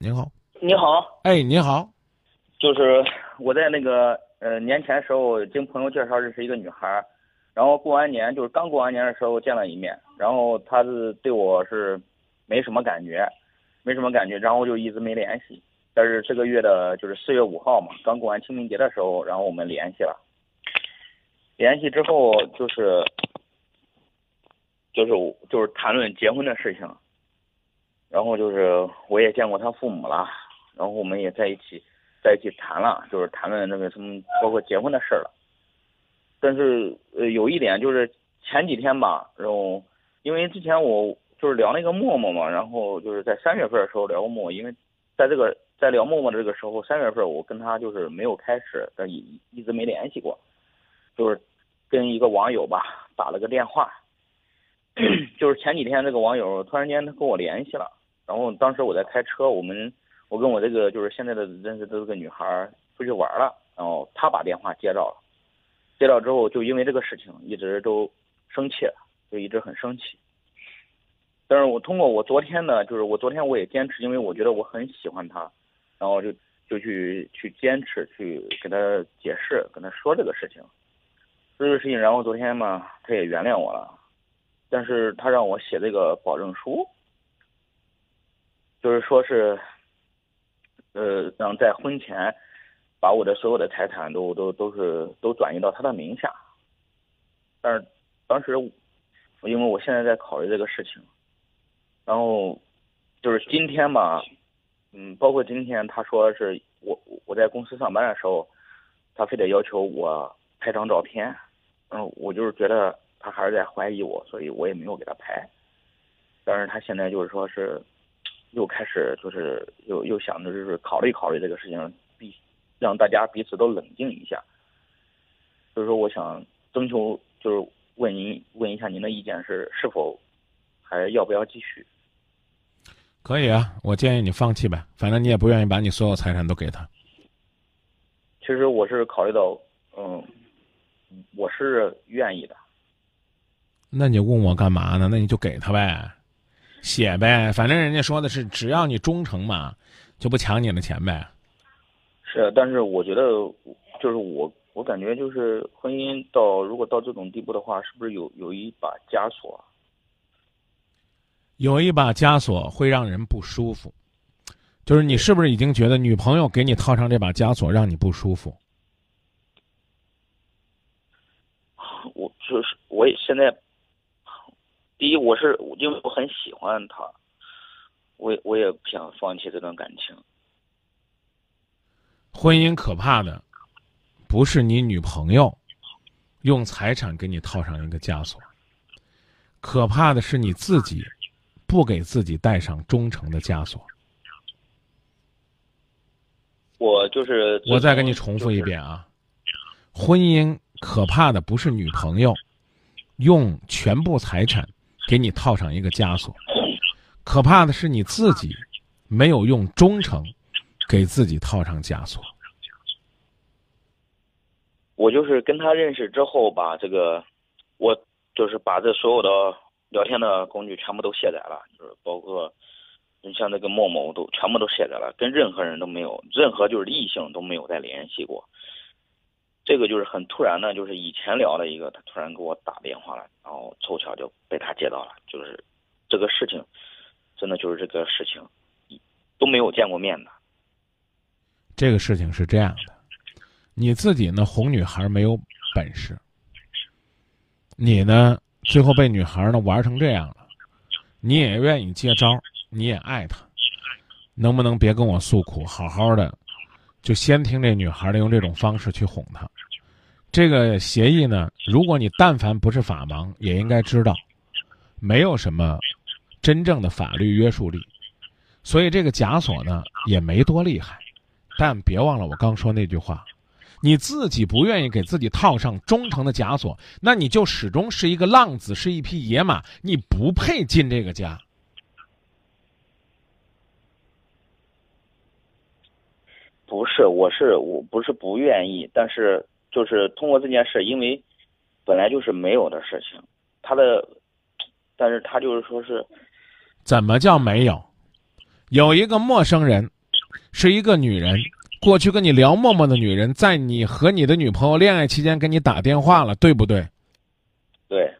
您好，你好，哎，你好，就是我在那个呃年前时候经朋友介绍认识一个女孩，然后过完年就是刚过完年的时候见了一面，然后她是对我是没什么感觉，没什么感觉，然后就一直没联系。但是这个月的就是四月五号嘛，刚过完清明节的时候，然后我们联系了，联系之后就是就是就是谈论结婚的事情。然后就是我也见过他父母了，然后我们也在一起，在一起谈了，就是谈论那个什么，包括结婚的事了。但是呃，有一点就是前几天吧，然后因为之前我就是聊那个陌陌嘛，然后就是在三月份的时候聊过陌陌，因为在这个在聊陌陌的这个时候，三月份我跟他就是没有开始，但一一直没联系过，就是跟一个网友吧打了个电话，就是前几天这个网友突然间他跟我联系了。然后当时我在开车，我们我跟我这个就是现在的认识的这个女孩出去玩了，然后她把电话接到了，接到之后就因为这个事情一直都生气，就一直很生气。但是我通过我昨天呢，就是我昨天我也坚持，因为我觉得我很喜欢她，然后就就去去坚持去给她解释，跟她说这个事情，这个事情，然后昨天嘛，她也原谅我了，但是她让我写这个保证书。就是说是，呃，让在婚前把我的所有的财产都都都是都转移到他的名下，但是当时因为我现在在考虑这个事情，然后就是今天吧，嗯，包括今天他说是我我在公司上班的时候，他非得要求我拍张照片，嗯，我就是觉得他还是在怀疑我，所以我也没有给他拍，但是他现在就是说是。又开始就是又又想着就是考虑考虑这个事情，必让大家彼此都冷静一下。所以说，我想征求就是问您问一下您的意见是是否还要不要继续？可以啊，我建议你放弃呗，反正你也不愿意把你所有财产都给他。其实我是考虑到，嗯，我是愿意的。那你问我干嘛呢？那你就给他呗。写呗，反正人家说的是，只要你忠诚嘛，就不抢你的钱呗。是，但是我觉得，就是我，我感觉就是婚姻到如果到这种地步的话，是不是有有一把枷锁？有一把枷锁会让人不舒服，就是你是不是已经觉得女朋友给你套上这把枷锁让你不舒服？我就是我也现在。第一，我是因为我很喜欢他，我我也不想放弃这段感情。婚姻可怕的，不是你女朋友用财产给你套上一个枷锁，可怕的是你自己不给自己戴上忠诚的枷锁。我就是我再跟你重复一遍啊，婚姻可怕的不是女朋友用全部财产。给你套上一个枷锁，可怕的是你自己没有用忠诚给自己套上枷锁。我就是跟他认识之后，把这个，我就是把这所有的聊天的工具全部都卸载了，就是包括你像那个陌陌，我都全部都卸载了，跟任何人都没有，任何就是异性都没有再联系过。这个就是很突然的，就是以前聊的一个，他突然给我打电话了，然后凑巧就被他接到了。就是这个事情，真的就是这个事情，都没有见过面的。这个事情是这样的，你自己呢哄女孩没有本事，你呢最后被女孩呢玩成这样了，你也愿意接招，你也爱她，能不能别跟我诉苦，好好的？就先听这女孩的，用这种方式去哄她。这个协议呢，如果你但凡不是法盲，也应该知道，没有什么真正的法律约束力。所以这个枷锁呢，也没多厉害。但别忘了我刚说那句话：你自己不愿意给自己套上忠诚的枷锁，那你就始终是一个浪子，是一匹野马，你不配进这个家。不是，我是我不是不愿意，但是就是通过这件事，因为本来就是没有的事情，他的，但是他就是说是，怎么叫没有？有一个陌生人，是一个女人，过去跟你聊陌陌的女人，在你和你的女朋友恋爱期间给你打电话了，对不对？对，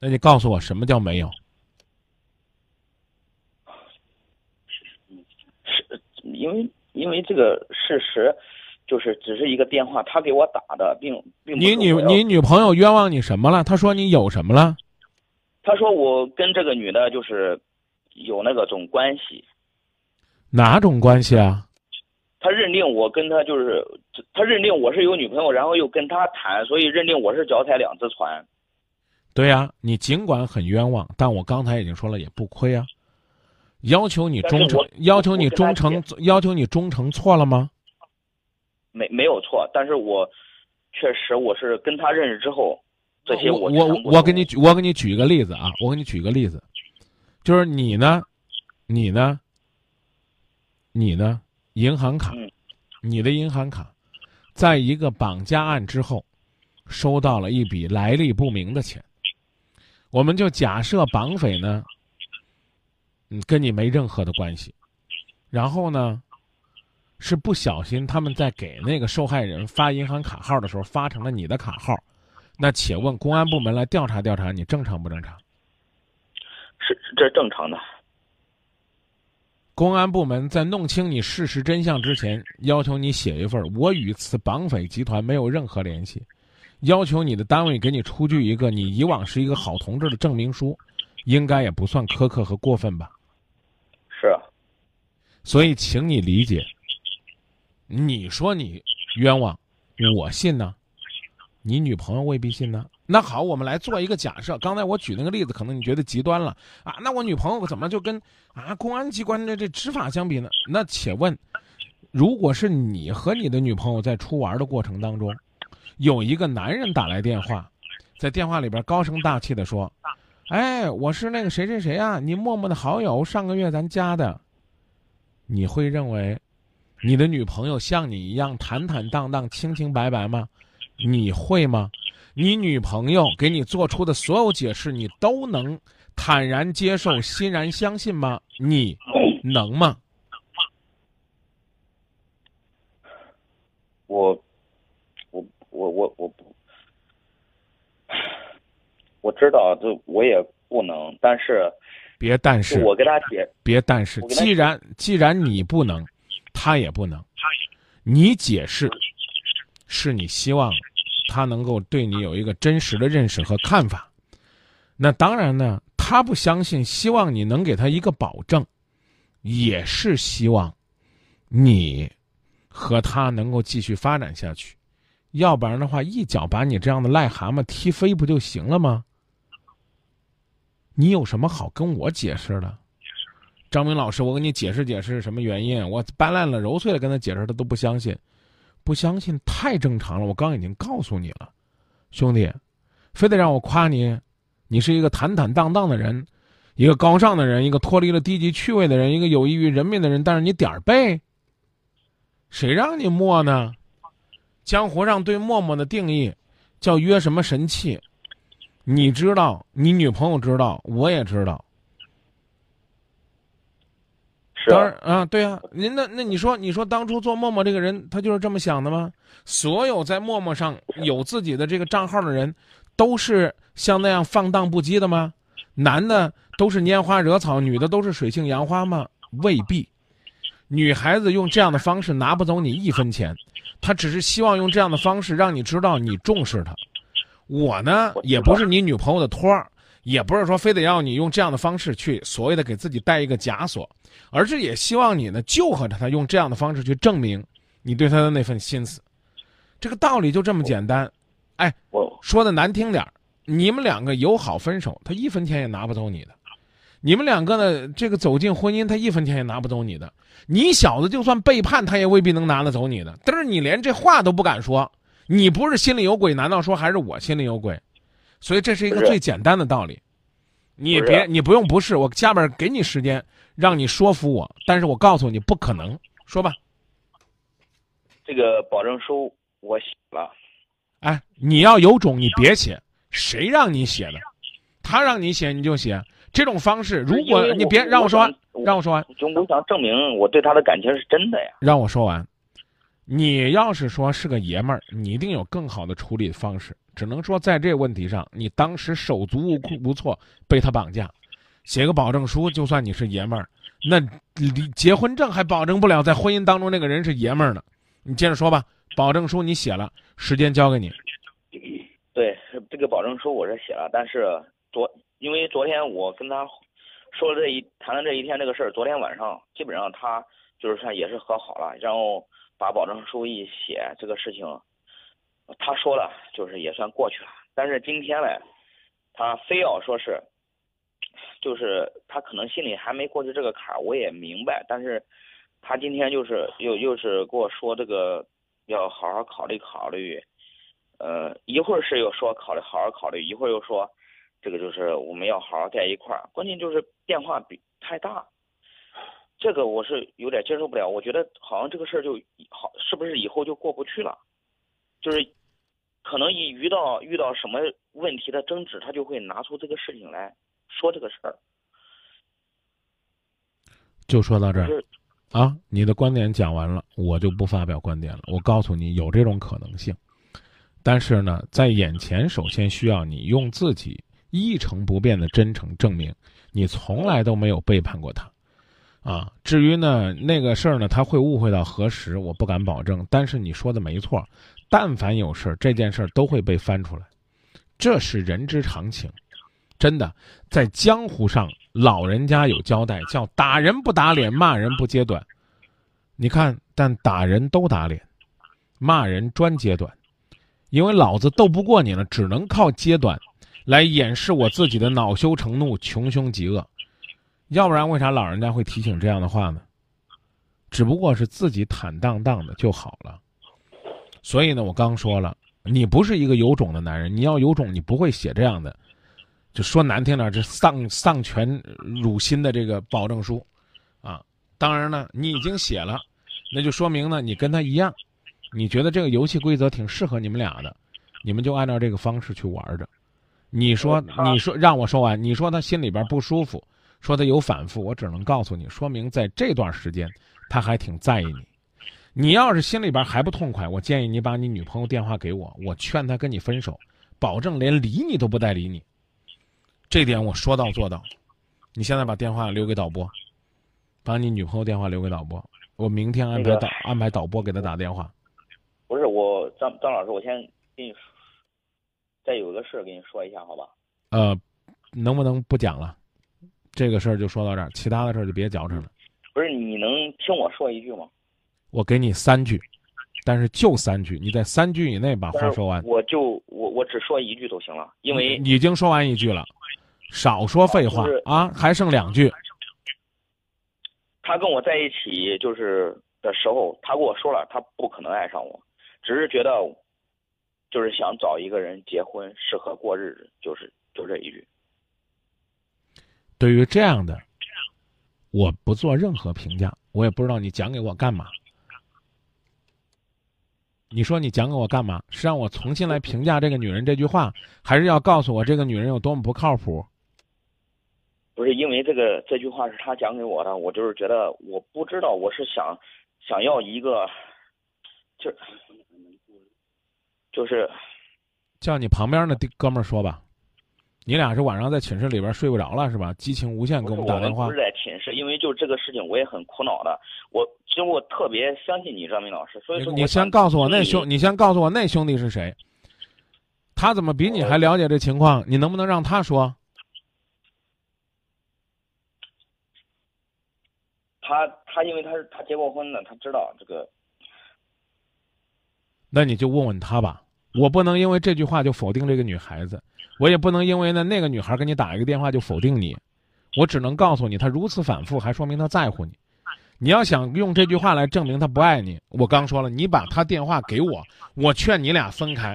那你告诉我什么叫没有？是因为因为这个事实，就是只是一个电话，他给我打的，并并不你女你女朋友冤枉你什么了？他说你有什么了？他说我跟这个女的就是有那个种关系，哪种关系啊？他认定我跟他就是，他认定我是有女朋友，然后又跟他谈，所以认定我是脚踩两只船。对呀、你尽管很冤枉，但我刚才已经说了，也不亏啊。要求你忠诚要求你忠诚，要求你忠诚错了吗？没没有错，但是我确实我是跟他认识之后，这些我我我给你举我给你举一个例子啊，我给你举一个例子，就是你呢，你呢，你呢，银行卡，嗯你的银行卡，在一个绑架案之后，收到了一笔来历不明的钱。我们就假设绑匪呢，嗯，跟你没任何的关系，然后呢，是不小心他们在给那个受害人发银行卡号的时候发成了你的卡号。那且问公安部门来调查调查，你正常不正常？是这是正常的。公安部门在弄清你事实真相之前，要求你写一份“我与此绑匪集团没有任何联系”，要求你的单位给你出具一个你以往是一个好同志的证明书，应该也不算苛刻和过分吧？是啊所以，请你理解。你说你冤枉，我信呢，你女朋友未必信呢。那好，我们来做一个假设。刚才我举那个例子，可能你觉得极端了啊？那我女朋友怎么就跟啊公安机关的这执法相比呢？那且问，如果是你和你的女朋友在出玩的过程当中，有一个男人打来电话，在电话里边高声大气的说：“哎，我是那个谁谁谁啊，你陌陌的好友，上个月咱加的。”你会认为你的女朋友像你一样坦坦荡荡、清清白白吗？你会吗？你女朋友给你做出的所有解释，你都能坦然接受、欣然相信吗？你能吗？我我我我我不，我知道这我也不能，但是别但是，我跟他解，别但是，既然既然你不能，他也不能，你解释是你希望他能够对你有一个真实的认识和看法。那当然呢，他不相信，希望你能给他一个保证，也是希望你和他能够继续发展下去。要不然的话，一脚把你这样的癞蛤蟆踢飞不就行了吗？你有什么好跟我解释的？张明老师，我跟你解释解释什么原因？我掰烂了揉碎了跟他解释，他都不相信，不相信太正常了。我刚已经告诉你了，兄弟，非得让我夸你，你是一个坦坦荡荡的人，一个高尚的人，一个脱离了低级趣味的人，一个有益于人民的人。但是你点儿背，谁让你默呢？江湖上对默默的定义叫约什么神器？你知道，你女朋友知道，我也知道。是当然啊，对啊，您那那你说，你说当初做陌陌这个人，他就是这么想的吗？所有在陌陌上有自己的这个账号的人，都是像那样放荡不羁的吗？男的都是拈花惹草，女的都是水性杨花吗？未必。女孩子用这样的方式拿不走你一分钱，她只是希望用这样的方式让你知道你重视她。我呢，也不是你女朋友的托儿，也不是说非得要你用这样的方式去所谓的给自己带一个枷锁，而是也希望你呢就和着他用这样的方式去证明你对他的那份心思。这个道理就这么简单。我说的难听点儿，你们两个友好分手，他一分钱也拿不走你的；你们两个呢，这个走进婚姻，他一分钱也拿不走你的。你小子就算背叛，他也未必能拿得走你的。但是你连这话都不敢说，你不是心里有鬼，难道说还是我心里有鬼？所以这是一个最简单的道理。你别，你不用不是，我下边给你时间让你说服我，但是我告诉你不可能。说吧，这个保证书我写了，哎，你要有种，你别写，谁让你写的？他让你写你就写，这种方式，如果你别让我说完，让我说完，就我想证明我对他的感情是真的呀。让我说完。你要是说是个爷们儿，你一定有更好的处理方式。只能说在这问题上，你当时手足无无措，被他绑架，写个保证书，就算你是爷们儿，那离结婚证还保证不了在婚姻当中那个人是爷们儿呢。你接着说吧，保证书你写了，时间交给你。对，这个保证书我是写了，但是昨因为昨天我跟他说了这一谈了这一天这个事儿，昨天晚上基本上他就是说也是和好了，然后把保证书一写，这个事情他说了就是也算过去了。但是今天嘞，他非要说是，就是他可能心里还没过去这个坎儿，我也明白。但是他今天就是又又是跟我说这个要好好考虑考虑。呃，一会儿是又说考虑好好考虑，一会儿又说这个就是我们要好好在一块儿。关键就是变化比太大，这个我是有点接受不了。我觉得好像这个事儿就好，是不是以后就过不去了？就是可能一遇到遇到什么问题的争执，他就会拿出这个事情来说这个事儿。就说到这儿就是啊，你的观点讲完了，我就不发表观点了。我告诉你，有这种可能性，但是呢，在眼前，首先需要你用自己一成不变的真诚证明，你从来都没有背叛过他。啊，至于呢那个事儿呢，他会误会到何时，我不敢保证。但是你说的没错，但凡有事儿，这件事儿都会被翻出来，这是人之常情。真的，在江湖上，老人家有交代，叫打人不打脸，骂人不揭短。你看，但打人都打脸，骂人专揭短，因为老子斗不过你了，只能靠揭短来掩饰我自己的恼羞成怒、穷凶极恶。要不然，为啥老人家会提醒这样的话呢？只不过是自己坦荡荡的就好了。所以呢，我刚说了，你不是一个有种的男人，你要有种，你不会写这样的。就说难听点，这丧丧权辱心的这个保证书，啊，当然呢，你已经写了，那就说明呢，你跟他一样，你觉得这个游戏规则挺适合你们俩的，你们就按照这个方式去玩着。你说，你说让我说完，你说他心里边不舒服，说他有反复，我只能告诉你，说明在这段时间他还挺在意你。你要是心里边还不痛快，我建议你把你女朋友电话给我，我劝他跟你分手，保证连理你都不带理你。这点我说到做到。你现在把电话留给导播，把你女朋友电话留给导播，我明天安排那个导安排导播给他打电话。不是我张张老师，我先跟你说再有个事儿跟你说一下，好吧？呃，能不能不讲了？这个事儿就说到这儿，其他的事儿就别矫情了。不是你能听我说一句吗？我给你三句，但是就三句，你在三句以内把话说完。我就我我只说一句就行了，因为你已经说完一句了，少说废话就是啊，还剩两句。他跟我在一起就是的时候，他跟我说了，他不可能爱上我，只是觉得就是想找一个人结婚，适合过日子，就是就这一句。对于这样的，我不做任何评价，我也不知道你讲给我干嘛。你说你讲给我干嘛？是让我重新来评价这个女人这句话，还是要告诉我这个女人有多么不靠谱？不是因为这个这句话是他讲给我的，我就是觉得我不知道，我是想想要一个，就就是叫你旁边的哥们儿说吧，你俩是晚上在寝室里边睡不着了是吧？激情无限给我们打电话不是。在寝室，因为就这个事情我也很苦恼的。我其实我特别相信你张明老师，所以说你先告诉我那兄，你你先告诉我那兄弟是谁？他怎么比你还了解这情况？你能不能让他说？他他因为他是他结过婚的，他知道这个。那你就问问他吧。我不能因为这句话就否定这个女孩子，我也不能因为呢那个女孩给你打一个电话就否定你。我只能告诉你，她如此反复，还说明她在乎你。你要想用这句话来证明她不爱你，我刚说了，你把她电话给我，我劝你俩分开。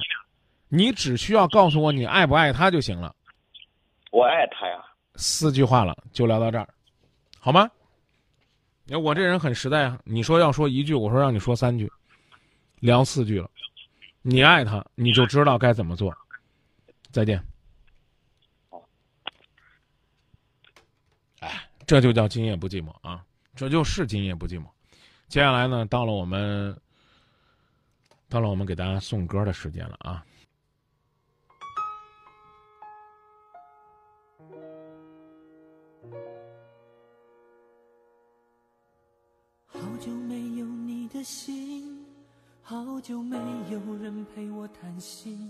你只需要告诉我你爱不爱她就行了。我爱她呀。四句话了，就聊到这儿，好吗？你看我这人很实在啊，你说要说一句，我说让你说三句，聊四句了。你爱他，你就知道该怎么做。再见。这就叫今夜不寂寞啊！这就是今夜不寂寞。接下来呢，到了我们，到了我们给大家送歌的时间了啊！好久没有你的信，好久没有人陪我谈心。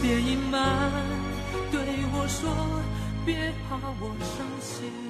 别隐瞒，对我说，别怕我伤心。